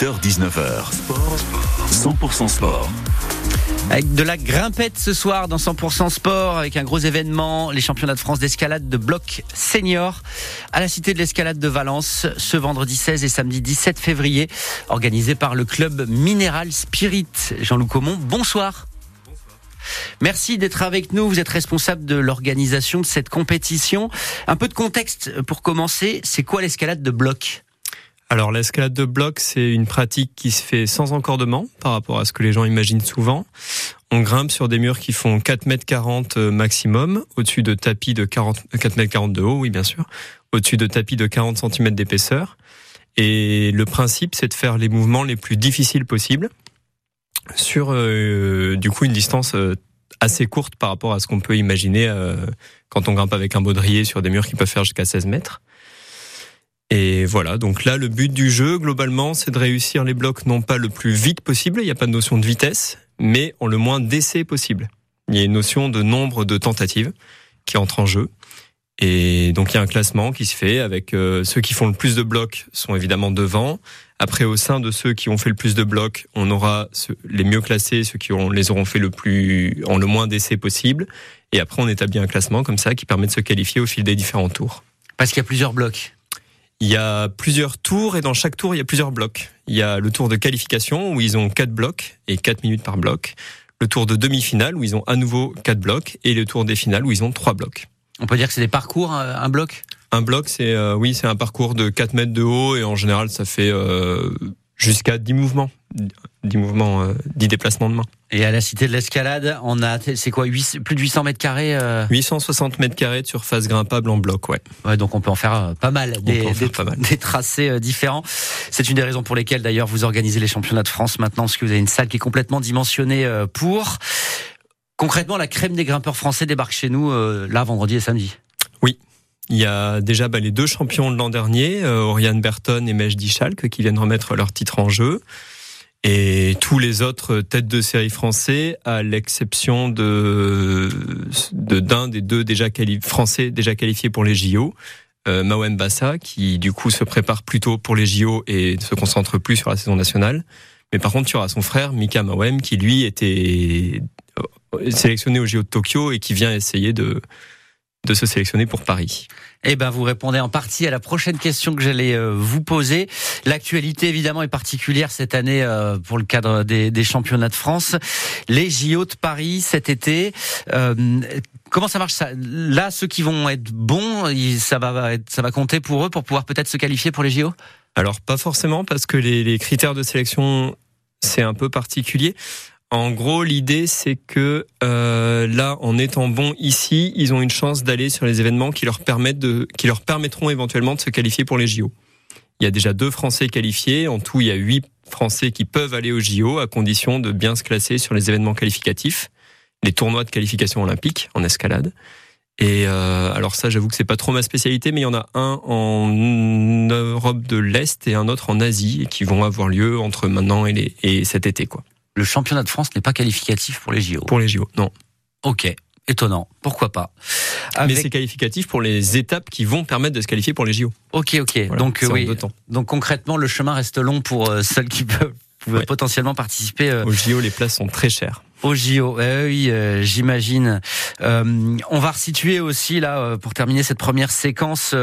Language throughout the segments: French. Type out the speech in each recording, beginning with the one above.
19h. 100% sport. Avec de la grimpette ce soir dans 100% sport, avec un gros événement, les championnats de France d'escalade de bloc senior à la Cité de l'Escalade de Valence ce vendredi 16 et samedi 17 février, organisé par le club Minéral Spirit. Jean-Loup Comont, bonsoir. Merci d'être avec nous. Vous êtes responsable de l'organisation de cette compétition. Un peu de contexte pour commencer. C'est quoi l'escalade de bloc? Alors l'escalade de bloc, c'est une pratique qui se fait sans encordement par rapport à ce que les gens imaginent souvent. On grimpe sur des murs qui font 4 mètres 40 euh, maximum, au-dessus de tapis de 40, 4 mètres 40 de haut, oui bien sûr, au-dessus de tapis de 40 cm d'épaisseur. Et le principe, c'est de faire les mouvements les plus difficiles possibles sur euh, du coup une distance euh, assez courte par rapport à ce qu'on peut imaginer quand on grimpe avec un baudrier sur des murs qui peuvent faire jusqu'à 16 mètres. Et voilà, donc là, le but du jeu, globalement, c'est de réussir les blocs non pas le plus vite possible, il n'y a pas de notion de vitesse, mais en le moins d'essais possible. Il y a une notion de nombre de tentatives qui entre en jeu. Et donc il y a un classement qui se fait avec euh, ceux qui font le plus de blocs sont évidemment devant. Après, au sein de ceux qui ont fait le plus de blocs, on aura les mieux classés, ceux qui les auront fait le plus en le moins d'essais possible. Et après, on établit un classement comme ça qui permet de se qualifier au fil des différents tours. Parce qu'il y a plusieurs blocs. Il y a plusieurs tours et dans chaque tour, il y a plusieurs blocs. Il y a le tour de qualification où ils ont quatre blocs et quatre minutes par bloc. Le tour de demi-finale où ils ont à nouveau quatre blocs et le tour des finales où ils ont trois blocs. On peut dire que c'est des parcours, euh, un bloc? Un bloc, c'est euh, oui, c'est un parcours de 4 mètres de haut et en général, ça fait euh, jusqu'à 10 mouvements, 10 mouvements, 10 déplacements de main. Et à la Cité de l'Escalade, on a, c'est quoi, plus de 800 mètres carrés 860 euh mètres carrés de surface grimpable en bloc, ouais. Ouais, donc on peut en faire euh, pas mal, des, pas mal. des, tracés euh, différents. C'est une des raisons pour lesquelles d'ailleurs vous organisez les championnats de France maintenant, parce que vous avez une salle qui est complètement dimensionnée pour. Concrètement, la crème des grimpeurs français débarque chez nous là vendredi et samedi. Il y a déjà bah, les deux champions de l'an dernier, Oriane Berton et Mejdi Schalk, qui viennent remettre leur titre en jeu. Et tous les autres têtes de série français, à l'exception de d'un des deux déjà français déjà qualifiés pour les JO, euh, Bassa, qui du coup se prépare plutôt pour les JO et se concentre plus sur la saison nationale. Mais par contre, tu auras son frère Mika Mawem, qui lui était euh, sélectionné aux JO de Tokyo et qui vient essayer de de se sélectionner pour Paris Eh ben, vous répondez en partie à la prochaine question que j'allais euh, vous poser. L'actualité, évidemment, est particulière cette année euh, pour le cadre des, des, championnats de France. Les JO de Paris cet été. Euh, comment ça marche ça? Là, ceux qui vont être bons, ça va, ça va compter pour eux pour pouvoir peut-être se qualifier pour les JO Alors, pas forcément, parce que les, les critères de sélection, c'est un peu particulier. En gros, l'idée, c'est que euh, là, en étant bons ici, ils ont une chance d'aller sur les événements qui leur permettront éventuellement de se qualifier pour les JO. Il y a déjà deux Français qualifiés. En tout, il y a huit Français qui peuvent aller aux JO à condition de bien se classer sur les événements qualificatifs, les tournois de qualification olympique en escalade. Et euh, alors ça, j'avoue que c'est pas trop ma spécialité, mais il y en a un en Europe de l'Est et un autre en Asie, qui vont avoir lieu entre maintenant et, et cet été, quoi le championnat de France n'est pas qualificatif pour les JO. Pour les JO, non. Ok. Étonnant, pourquoi pas Mais c'est qualificatif pour les étapes qui vont permettre de se qualifier pour les JO. Ok, ok. donc oui. Donc concrètement, le chemin reste long pour euh, celles qui peuvent, potentiellement participer. Euh, Aux JO, les places sont très chères au JO. Eh oui, euh, j'imagine. Euh, on va resituer aussi là euh, pour terminer cette première séquence.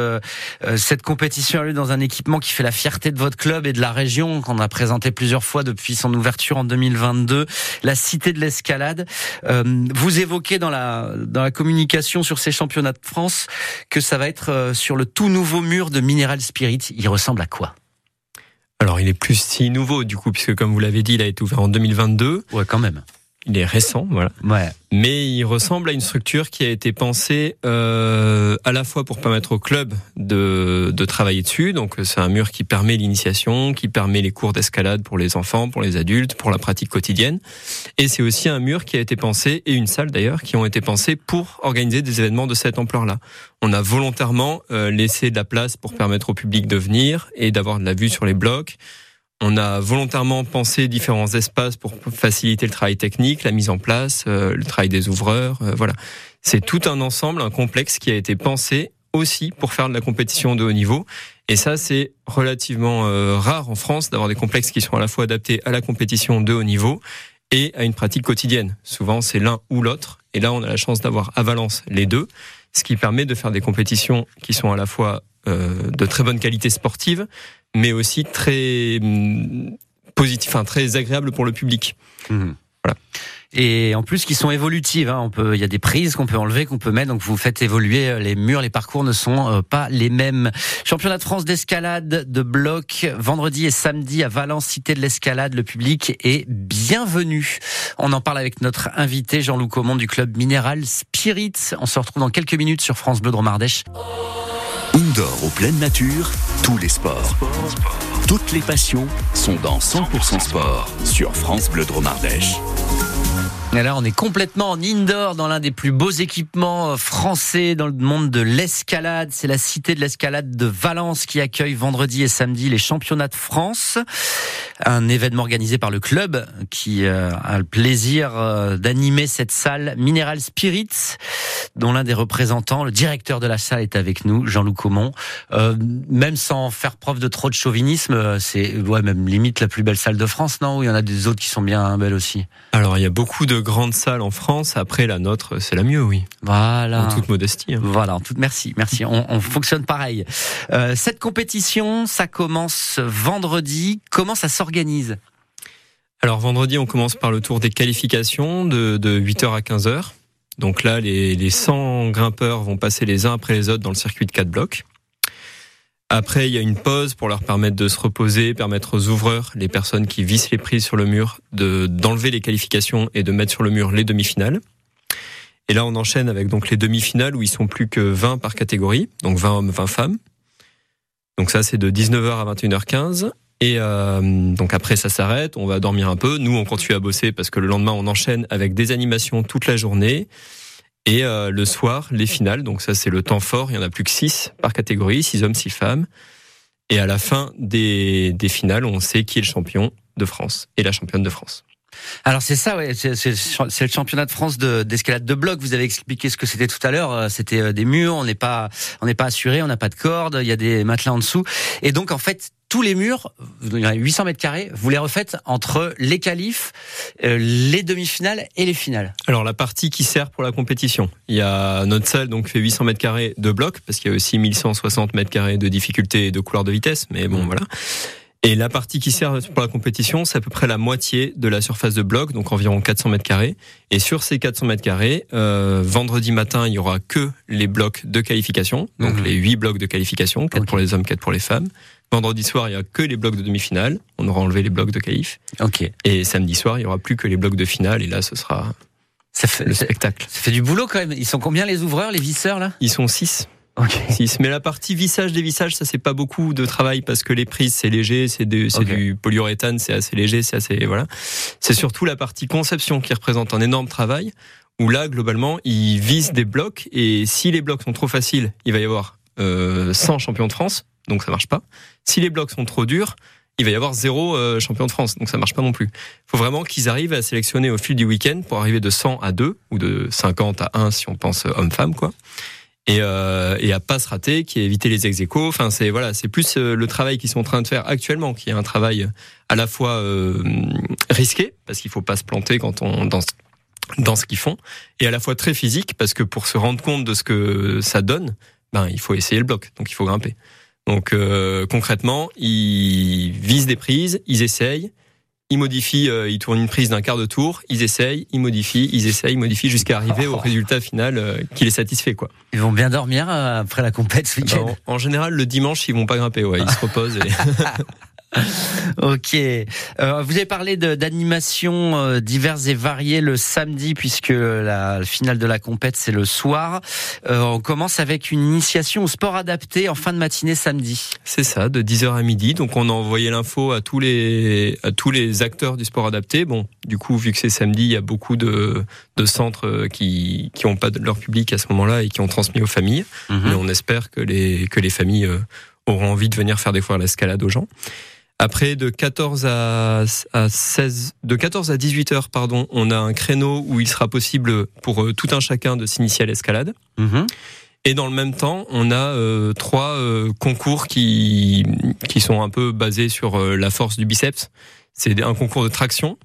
cette compétition a lieu dans un équipement qui fait la fierté de votre club et de la région qu'on a présenté plusieurs fois depuis son ouverture en 2022, la Cité de l'Escalade. vous évoquez dans la dans la communication sur ces championnats de France que ça va être sur le tout nouveau mur de Mineral Spirit. Il ressemble à quoi? Alors, il est plus si nouveau, du coup, puisque comme vous l'avez dit, il a été ouvert en 2022. Ouais, quand même. Il est récent, voilà. Ouais. Mais il ressemble à une structure qui a été pensée euh, à la fois pour permettre au club de, de travailler dessus. Donc c'est un mur qui permet l'initiation, qui permet les cours d'escalade pour les enfants, pour les adultes, pour la pratique quotidienne. Et c'est aussi un mur qui a été pensé, et une salle d'ailleurs, qui ont été pensés pour organiser des événements de cette ampleur-là. On a volontairement euh, laissé de la place pour permettre au public de venir et d'avoir de la vue sur les blocs. On a volontairement pensé différents espaces pour faciliter le travail technique, la mise en place, euh, le travail des ouvreurs. Euh, voilà, c'est tout un ensemble, un complexe qui a été pensé aussi pour faire de la compétition de haut niveau. Et ça, c'est relativement euh, rare en France d'avoir des complexes qui sont à la fois adaptés à la compétition de haut niveau et à une pratique quotidienne. Souvent, c'est l'un ou l'autre. Et là, on a la chance d'avoir à Valence les deux, ce qui permet de faire des compétitions qui sont à la fois euh, de très bonne qualité sportive, mais aussi très hum, positif, enfin très agréable pour le public. Mmh. Voilà et en plus qui sont évolutives. Hein. On peut, il y a des prises qu'on peut enlever, qu'on peut mettre. Donc vous faites évoluer euh, les murs, les parcours ne sont euh, pas les mêmes. Championnat de France d'escalade de bloc vendredi et samedi à Valence, cité de l'escalade. Le public est bienvenu. On en parle avec notre invité Jean-Loup Comond du club Minéral Spirit. On se retrouve dans quelques minutes sur France Bleu Dromardèche. Indoor, aux pleine nature, tous les sports. Toutes les passions sont dans 100% sport sur France Bleu Dromardèche. Et là, on est complètement en indoor dans l'un des plus beaux équipements euh, français dans le monde de l'escalade. C'est la cité de l'escalade de Valence qui accueille vendredi et samedi les championnats de France. Un événement organisé par le club qui euh, a le plaisir euh, d'animer cette salle Mineral Spirits, dont l'un des représentants, le directeur de la salle est avec nous, Jean-Loup Comont. même sans faire preuve de trop de chauvinisme, c'est ouais, même limite la plus belle salle de France, non? Ou il y en a des autres qui sont bien belles aussi? Alors, il y a beaucoup de grandes salles en France. Après, la nôtre, c'est la mieux, oui. Voilà. En toute modestie. Hein. Voilà, en toute merci, merci. On, fonctionne pareil. Euh, cette compétition, ça commence vendredi. Comment ça s'organise? Alors vendredi, on commence par le tour des qualifications de, 8h à 15h. Donc là, les, les 100 grimpeurs vont passer les uns après les autres dans le circuit de 4 blocs. Après, il y a une pause pour leur permettre de se reposer, permettre aux ouvreurs, les personnes qui vissent les prises sur le mur, de d'enlever les qualifications et de mettre sur le mur les demi-finales. Et là, on enchaîne avec donc les demi-finales où ils sont plus que 20 par catégorie, donc 20 hommes, 20 femmes. Donc ça, c'est de 19h à 21h15. Et euh, donc après, ça s'arrête, on va dormir un peu. Nous, on continue à bosser parce que le lendemain, on enchaîne avec des animations toute la journée. Et euh, le soir, les finales. Donc ça, c'est le temps fort. Il y en a plus que 6 par catégorie, 6 hommes, 6 femmes. Et à la fin des, des finales, on sait qui est le champion de France et la championne de France. Alors c'est ça, ouais, c'est le championnat de France d'escalade de, bloc. Vous avez expliqué ce que c'était tout à l'heure. Euh, c'était euh, des murs, on n'est pas, on n'est pas assuré, on n'a pas de corde, il y a des matelas en dessous. Et donc en fait, tous les murs, il y a 800 mètres carrés, vous les refaites entre les qualifs, euh, les demi-finales et les finales. Alors la partie qui sert pour la compétition, il y a notre salle donc fait 800 mètres carrés de bloc parce qu'il y a aussi 1160 mètres carrés de difficulté et de couloir de vitesse, mais bon mmh. voilà. Et la partie qui sert pour la compétition, c'est à peu près la moitié de la surface de bloc, donc environ 400 mètres carrés. Et sur ces 400 mètres carrés, euh, vendredi matin, il y aura que les blocs de qualification, donc mhm. les 8 blocs de qualification, 4 pour les hommes, 4 pour les femmes. Vendredi soir, il y a que les blocs de demi-finale. On aura enlevé les blocs de qualif. Ok. Et samedi soir, il y aura plus que les blocs de finale. Et là, ce sera ça fait, le spectacle. Ça fait du boulot quand même. Ils sont combien les ouvreurs, les visseurs là? Ils sont 6. Okay. Mais la partie vissage des vissages, ça c'est pas beaucoup de travail parce que les prises c'est léger, c'est du polyuréthane, c'est assez léger, c'est assez voilà. C'est surtout la partie conception qui représente un énorme travail où là globalement ils visent des blocs et si les blocs sont trop faciles, il va y avoir euh, 100 champions de France, donc ça marche pas. Si les blocs sont trop durs, il va y avoir zéro euh, champion de France, donc ça marche pas non plus. Il faut vraiment qu'ils arrivent à sélectionner au fil du week-end pour arriver de 100 à 2 ou de 50 à 1 si on pense homme-femme quoi et, euh, et à pas se rater, qui est éviter les ex Enfin, c'est voilà, c'est plus euh, le travail qu'ils sont en train de faire actuellement, qui est un travail à la fois euh, risqué parce qu'il faut pas se planter quand on dans dans ce qu'ils font, et à la fois très physique parce que pour se rendre compte de ce que ça donne, ben il faut essayer le bloc, donc il faut grimper. Donc euh, concrètement, ils visent des prises, ils essayent, ils modifient, euh, ils tournent une prise d'un quart de tour, ils essayent, ils modifient, ils essayent, ils modifient jusqu'à arriver au résultat final euh, qui les satisfait quoi. Ils vont bien dormir euh, après la compète ce week-end. En, en, général, le dimanche, ils vont pas grimper, ouais, ils se reposent. Et... ok. Euh, vous avez parlé d'animations euh, diverses et variées le samedi, puisque la finale de la compète, c'est le soir. Euh, on commence avec une initiation au sport adapté en fin de matinée samedi. C'est ça, de 10h à midi. Donc on a envoyé l'info à tous les à tous les acteurs du sport adapté. Bon, du coup, vu que c'est samedi, il y a beaucoup de, de centres qui qui ont pas de leur public à ce moment-là et qui ont transmis aux familles. Mhm. Mais on espère que les que les familles auront envie de venir faire découvrir l'escalade aux gens. Après, de 14 à, 16, de 14 à 18 heures, pardon, on a un créneau où il sera possible pour euh, tout un chacun de s'initier à l'escalade. Mhm. Et dans le même temps, on a euh, trois euh, concours qui qui sont un peu basés sur euh, la force du biceps. C'est un concours de traction,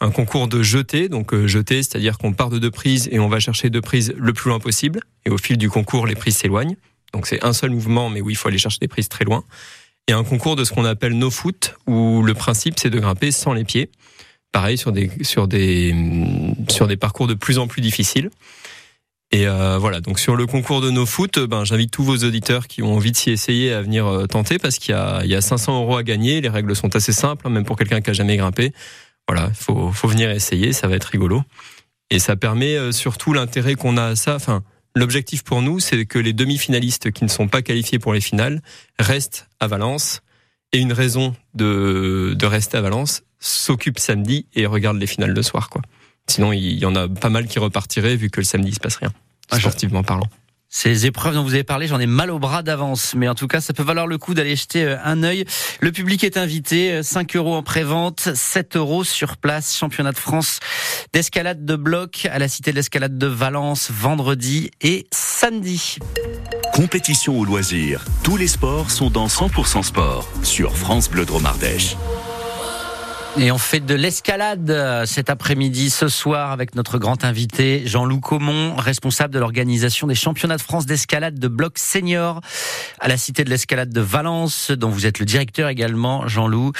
un concours de jeté, donc jeté, c'est-à-dire qu'on part de deux prises et on va chercher deux prises le plus loin possible. Et au fil du concours, les prises s'éloignent. Donc c'est un seul mouvement, mais où il faut aller chercher des prises très loin. Et un concours de ce qu'on appelle no foot, où le principe c'est de grimper sans les pieds. Pareil sur des sur des sur des parcours de plus en plus difficiles. Et euh, voilà, donc sur le concours de nos foot, ben, j'invite tous vos auditeurs qui ont envie de s'y essayer à venir euh, tenter parce qu'il y a, il y a 500 euros à gagner. Les règles sont assez simples, hein, même pour quelqu'un qui a jamais grimpé. Voilà, il faut, faut venir essayer, ça va être rigolo. Et ça permet euh, surtout l'intérêt qu'on a à ça. Enfin, l'objectif pour nous, c'est que les demi-finalistes qui ne sont pas qualifiés pour les finales restent à Valence. Et une raison de, de rester à Valence s'occupe samedi et regarde les finales le soir, quoi. Sinon, il y en a pas mal qui repartiraient vu que le samedi il se passe rien. Ah, sportivement parlant. Ces épreuves dont vous avez parlé, j'en ai mal au bras d'avance, mais en tout cas, ça peut valoir le coup d'aller jeter euh, un œil. Le public est invité, 5 euh, euros en prévente, 7 euros sur place. Championnat de France d'escalade de bloc à la Cité de l'Escalade de Valence, vendredi et samedi. Compétition au loisir. Tous les sports sont dans 100% sport sur France Bleu Dromardèche. Et on fait de l'escalade euh, cet après-midi, ce soir, avec notre grand invité Jean-Loup Comont, responsable de l'organisation des championnats de France d'escalade de bloc senior à la Cité de l'Escalade de Valence, dont vous êtes le directeur également, Jean-Loup,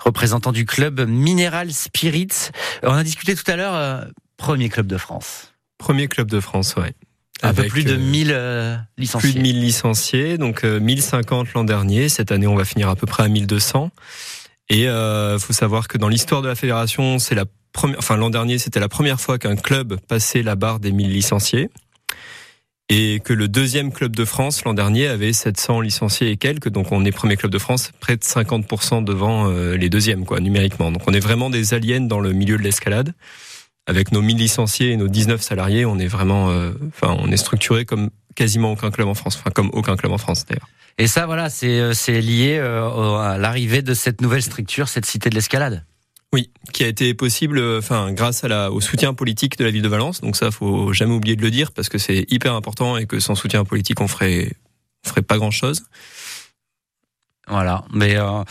représentant du club Mineral Spirit. On a discuté tout à l'heure, euh, premier club de France. Premier club de France, ouais. Un peu plus de 1000 euh, licenciés. Plus de 1000 licenciés, donc 1050 l'an dernier. Cette année, on va finir à peu près à 1200. Et euh, faut savoir que dans l'histoire de la fédération, c'est la première, enfin l'an dernier, c'était la première fois qu'un club passait la barre des 1000 licenciés. Et que le deuxième club de France l'an dernier avait 700 licenciés et quelques, donc on est premier club de France, près de 50% devant euh, les deuxièmes, quoi, numériquement. Donc on est vraiment des aliens dans le milieu de l'escalade. Avec nos 1000 licenciés et nos 19 salariés, on est vraiment, euh, enfin, on est structuré comme quasiment aucun club en France, enfin comme aucun club en France d'ailleurs. Et ça, voilà, c'est euh, lié euh, à l'arrivée de cette nouvelle structure, cette cité de l'escalade. Oui, qui a été possible, euh, enfin, grâce à la, au soutien politique de la ville de Valence. Donc ça, faut jamais oublier de le dire parce que c'est hyper important et que sans soutien politique, on ferait, on ferait pas grand chose. Voilà, mais euh,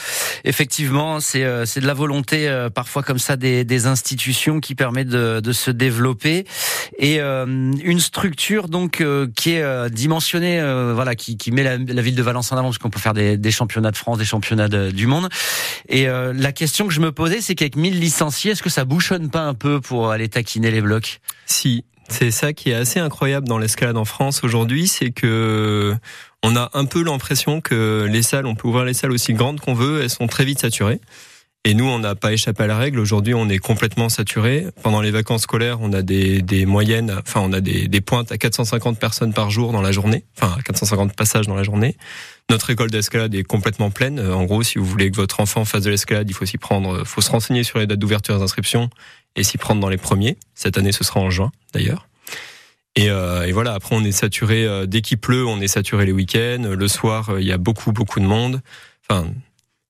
effectivement, c'est euh, de la volonté euh, parfois comme ça des, des institutions qui permet de, de se développer. Et une structure donc qui est dimensionnée, voilà, qui, qui met la, la, ville de Valence en avant parce qu'on peut faire des, des, championnats de France, des championnats du monde. Et la question que je me posais, c'est qu'avec 1000 licenciés, est-ce que ça bouchonne pas un peu pour aller taquiner les blocs? Si, c'est ça qui est assez incroyable dans l'escalade en France aujourd'hui, c'est que on a un peu l'impression que les salles, on peut ouvrir les salles aussi grandes qu'on veut, elles sont très vite saturées. Et nous, on n'a pas échappé à la règle. Aujourd'hui, on est complètement saturé. Pendant les vacances scolaires, on a des, moyennes, enfin, on a des, pointes à 450 personnes par jour dans la journée, enfin, 450 passages dans la journée. Notre école d'escalade est complètement pleine. En gros, si vous voulez que votre enfant fasse de l'escalade, il faut s'y prendre, faut se renseigner sur les dates d'ouverture des inscriptions et s'y prendre dans les premiers. Cette année, ce sera en juin, d'ailleurs. Et, euh, voilà, après on est saturé euh, dès qu'il pleut, on est saturé les week-ends. Le soir, euh, il y a beaucoup beaucoup de monde. Enfin,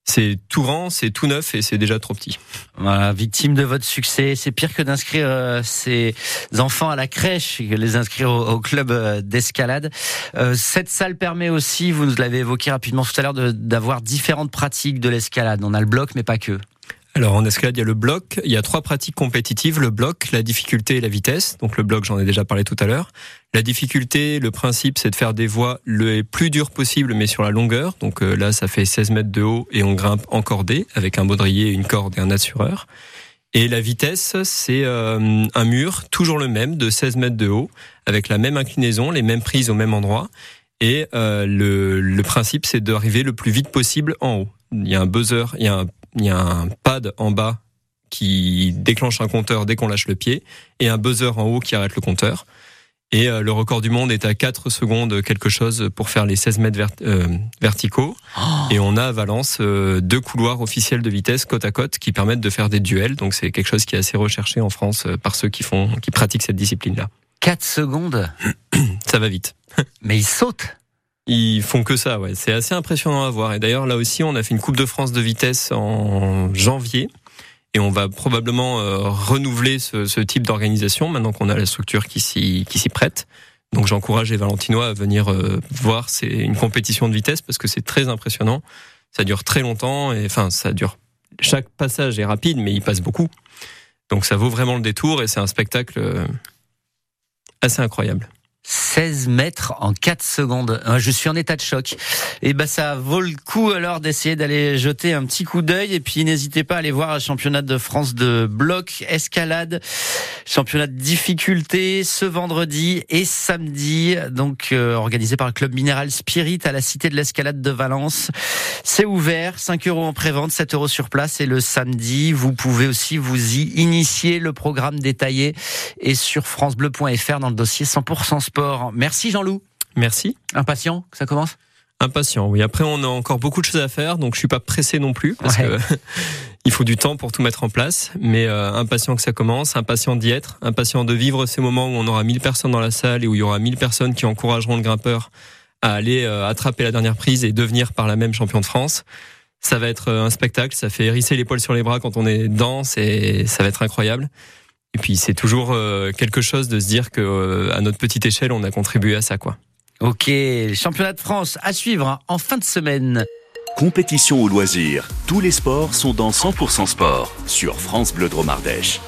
c'est tout grand, c'est tout neuf et c'est déjà trop petit. Victime de votre succès, c'est pire que d'inscrire euh, ces enfants à la crèche, que les inscrire au, au club d'escalade. cette salle permet aussi, vous nous l'avez évoqué rapidement tout à l'heure, d'avoir différentes pratiques de l'escalade. On a le bloc, mais pas que. Alors en escalade, il y a le bloc. Il y a trois pratiques compétitives le bloc, la difficulté et la vitesse. Donc le bloc, j'en ai déjà parlé tout à l'heure. La difficulté, le principe, c'est de faire des voies le plus dur possible, mais sur la longueur. Donc euh, là, ça fait 16 mètres de haut et on grimpe en cordée avec un baudrier, une corde et un assureur. Et la vitesse, c'est euh, un mur, toujours le même, de 16 mètres de haut, avec la même inclinaison, les mêmes prises au même endroit. Et euh, le, le principe, c'est d'arriver le plus vite possible en haut. Il y a un buzzer, il y a un il y a un pad en bas qui déclenche un compteur dès qu'on lâche le pied et un buzzer en haut qui arrête le compteur. Et euh, le record du monde est à 4 secondes quelque chose pour faire les 16 mètres euh, verticaux. Oh. Et on a à Valence euh, deux couloirs officiels de vitesse côte à côte qui permettent de faire des duels. Donc c'est quelque chose qui est assez recherché en France par ceux qui font, qui pratiquent cette discipline-là. 4 secondes Ça va vite. Mais ils sautent ils font que ça. C'est assez impressionnant à voir. Et d'ailleurs, là aussi, on a fait une Coupe de France de vitesse en janvier. Et on va probablement euh, renouveler ce, type d'organisation maintenant qu'on a la structure qui s'y prête. Donc j'encourage les Valentinois à venir euh, voir. C'est une compétition de vitesse parce que c'est très impressionnant. Ça dure très longtemps enfin ça dure. Chaque passage est rapide, mais il passe beaucoup. Donc ça vaut vraiment le détour et c'est un spectacle euh, assez incroyable. 16 mètres en 4 secondes. Euh, je suis en état de choc. Et ben ça vaut le coup alors d'essayer d'aller jeter un petit coup d'œil et puis n'hésitez pas à aller voir le championnat de France de bloc escalade, championnat de difficulté ce vendredi et samedi donc euh, organisé par le club minéral Spirit à la Cité de l'Escalade de Valence. C'est ouvert, 5 euros en prévente, 7 euros sur place et le samedi vous pouvez aussi vous y initier. Le programme détaillé et sur francebleu.fr dans le dossier 100% sport. Merci Jean-Loup. Merci. Impatient que ça commence? Impatient, oui. Après, on a encore beaucoup de choses à faire, donc je suis pas pressé non plus parce que il faut du temps pour tout mettre en place. Mais euh, impatient que ça commence, impatient d'y être, impatient de vivre ces moments où on aura 1000 personnes dans la salle et où il y aura 1000 personnes qui encourageront le grimpeur à aller euh, attraper la dernière prise et devenir par la même champion de France. Ça va être euh, un spectacle, ça fait hérisser les poils sur les bras quand on est dedans, et ça va être incroyable. Et puis c'est toujours euh, quelque chose de se dire que euh, à notre petite échelle, on a contribué à ça, quoi. Ok, championnat de France à suivre hein, en fin de semaine. Compétition au loisir, tous les sports sont dans 100% sport sur France Bleu Dromardèche.